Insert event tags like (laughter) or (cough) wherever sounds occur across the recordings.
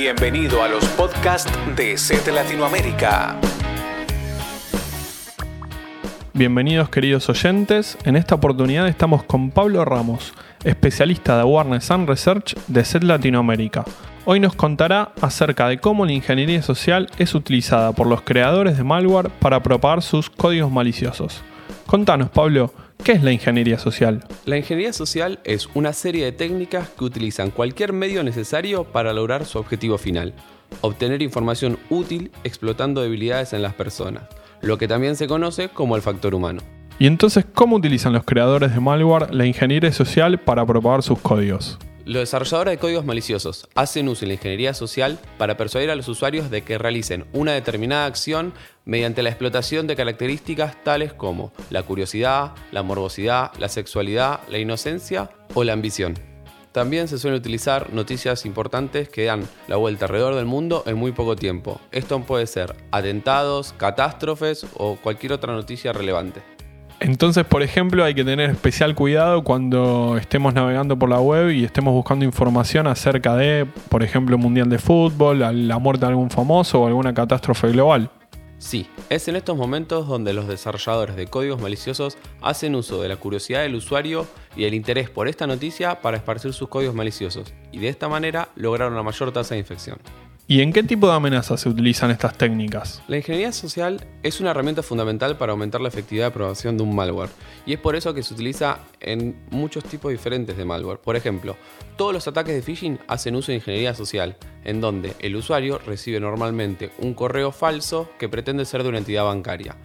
Bienvenido a los podcasts de SET Latinoamérica. Bienvenidos queridos oyentes, en esta oportunidad estamos con Pablo Ramos, especialista de Awareness and Research de SET Latinoamérica. Hoy nos contará acerca de cómo la ingeniería social es utilizada por los creadores de malware para propagar sus códigos maliciosos. Contanos Pablo, ¿Qué es la ingeniería social? La ingeniería social es una serie de técnicas que utilizan cualquier medio necesario para lograr su objetivo final, obtener información útil explotando debilidades en las personas, lo que también se conoce como el factor humano. ¿Y entonces cómo utilizan los creadores de malware la ingeniería social para propagar sus códigos? Los desarrolladores de códigos maliciosos hacen uso de la ingeniería social para persuadir a los usuarios de que realicen una determinada acción mediante la explotación de características tales como la curiosidad, la morbosidad, la sexualidad, la inocencia o la ambición. También se suelen utilizar noticias importantes que dan la vuelta alrededor del mundo en muy poco tiempo. Esto puede ser atentados, catástrofes o cualquier otra noticia relevante. Entonces, por ejemplo, hay que tener especial cuidado cuando estemos navegando por la web y estemos buscando información acerca de, por ejemplo, un mundial de fútbol, la muerte de algún famoso o alguna catástrofe global. Sí, es en estos momentos donde los desarrolladores de códigos maliciosos hacen uso de la curiosidad del usuario y el interés por esta noticia para esparcir sus códigos maliciosos, y de esta manera lograr una mayor tasa de infección. ¿Y en qué tipo de amenazas se utilizan estas técnicas? La ingeniería social es una herramienta fundamental para aumentar la efectividad de aprobación de un malware, y es por eso que se utiliza en muchos tipos diferentes de malware. Por ejemplo, todos los ataques de phishing hacen uso de ingeniería social, en donde el usuario recibe normalmente un correo falso que pretende ser de una entidad bancaria.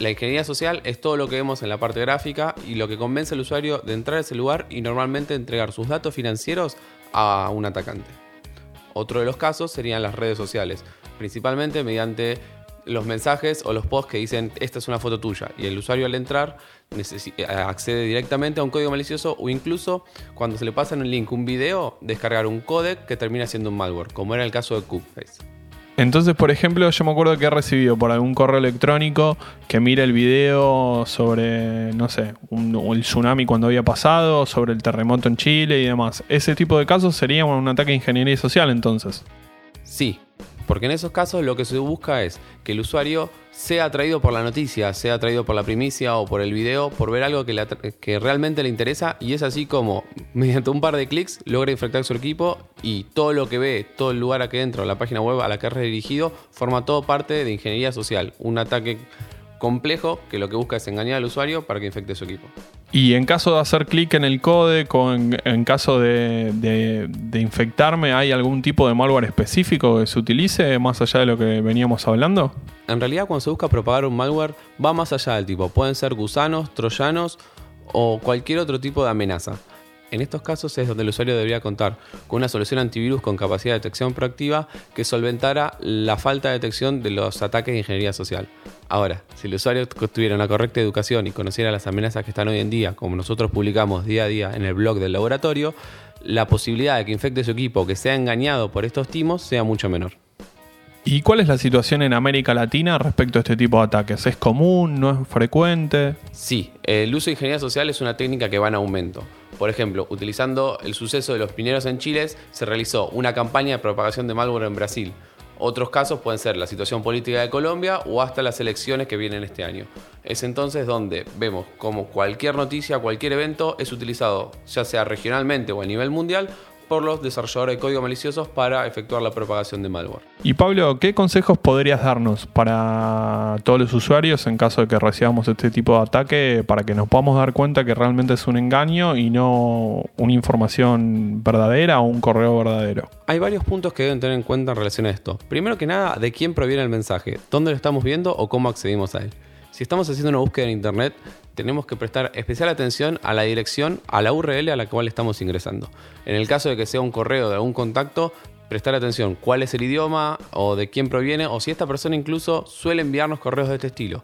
La ingeniería social es todo lo que vemos en la parte gráfica y lo que convence al usuario de entrar a ese lugar y normalmente entregar sus datos financieros a un atacante. Otro de los casos serían las redes sociales, principalmente mediante los mensajes o los posts que dicen esta es una foto tuya y el usuario al entrar eh, accede directamente a un código malicioso o incluso cuando se le pasa en un link un video descargar un codec que termina siendo un malware, como era el caso de Cookface. Entonces, por ejemplo, yo me acuerdo que he recibido por algún correo electrónico que mire el video sobre, no sé, el tsunami cuando había pasado, sobre el terremoto en Chile y demás. Ese tipo de casos sería un ataque de ingeniería social entonces. Sí, porque en esos casos lo que se busca es que el usuario sea atraído por la noticia, sea atraído por la primicia o por el video, por ver algo que, que realmente le interesa y es así como (laughs) mediante un par de clics logra infectar su equipo y todo lo que ve, todo el lugar aquí dentro, la página web a la que es redirigido, forma todo parte de ingeniería social, un ataque complejo que lo que busca es engañar al usuario para que infecte su equipo. Y en caso de hacer clic en el código, en, caso de, infectarme, ¿hay algún tipo de malware específico que se utilice más allá de lo que veníamos hablando? En realidad cuando se busca propagar un malware va más allá del tipo. Pueden ser gusanos, troyanos o cualquier otro tipo de amenaza. En estos casos es donde el usuario debería contar con una solución antivirus con capacidad de detección proactiva que solventara la falta de detección de los ataques de ingeniería social. Ahora, si el usuario tuviera una correcta educación y conociera las amenazas que están hoy en día, como nosotros publicamos día a día en el blog del laboratorio, la posibilidad de que infecte su equipo o que sea engañado por estos timos sea mucho menor. ¿Y cuál es la situación en América Latina respecto a este tipo de ataques? ¿Es común? ¿No es frecuente? Sí, el uso de ingeniería social es una técnica que va en aumento. Por ejemplo, utilizando el suceso de los pineros en Chile, se realizó una campaña de propagación de malware en Brasil. Otros casos pueden ser la situación política de Colombia o hasta las elecciones que vienen este año. Es entonces donde vemos como cualquier noticia, cualquier evento es utilizado, ya sea regionalmente o a nivel mundial, por los desarrolladores de código maliciosos para efectuar la propagación de malware. Y Pablo, ¿qué consejos podrías darnos para todos los usuarios en caso de que recibamos este tipo de ataque para que nos podamos dar cuenta que realmente es un engaño y no una información verdadera o un correo verdadero? Hay varios puntos que deben tener en cuenta en relación a esto. Primero que nada, de quién proviene el mensaje, dónde lo estamos viendo o cómo accedimos a él. Si estamos haciendo una búsqueda en Internet, tenemos que prestar especial atención a la dirección, a la URL a la cual estamos ingresando. En el caso de que sea un correo de algún contacto, prestar atención cuál es el idioma o de quién proviene o si esta persona incluso suele enviarnos correos de este estilo.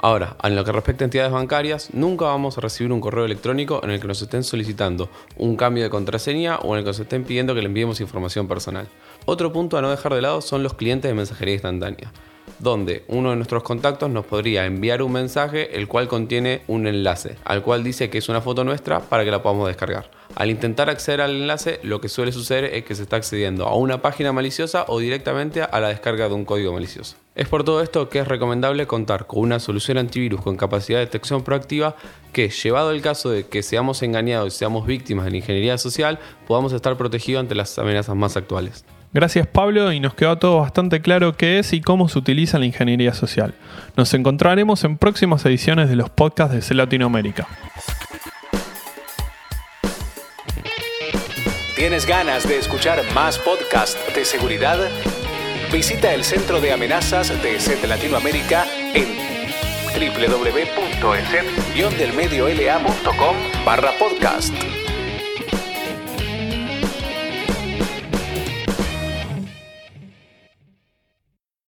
Ahora, en lo que respecta a entidades bancarias, nunca vamos a recibir un correo electrónico en el que nos estén solicitando un cambio de contraseña o en el que nos estén pidiendo que le enviemos información personal. Otro punto a no dejar de lado son los clientes de mensajería instantánea. Donde uno de nuestros contactos nos podría enviar un mensaje el cual contiene un enlace, al cual dice que es una foto nuestra para que la podamos descargar. Al intentar acceder al enlace, lo que suele suceder es que se está accediendo a una página maliciosa o directamente a la descarga de un código malicioso. Es por todo esto que es recomendable contar con una solución antivirus con capacidad de detección proactiva que, llevado el caso de que seamos engañados y seamos víctimas de la ingeniería social, podamos estar protegidos ante las amenazas más actuales. Gracias Pablo y nos quedó todo bastante claro qué es y cómo se utiliza la ingeniería social. Nos encontraremos en próximas ediciones de los podcasts de C Latinoamérica. ¿Tienes ganas de escuchar más podcasts de seguridad? Visita el Centro de Amenazas de ESET Latinoamérica en www.eset-delmediolacom barra podcast.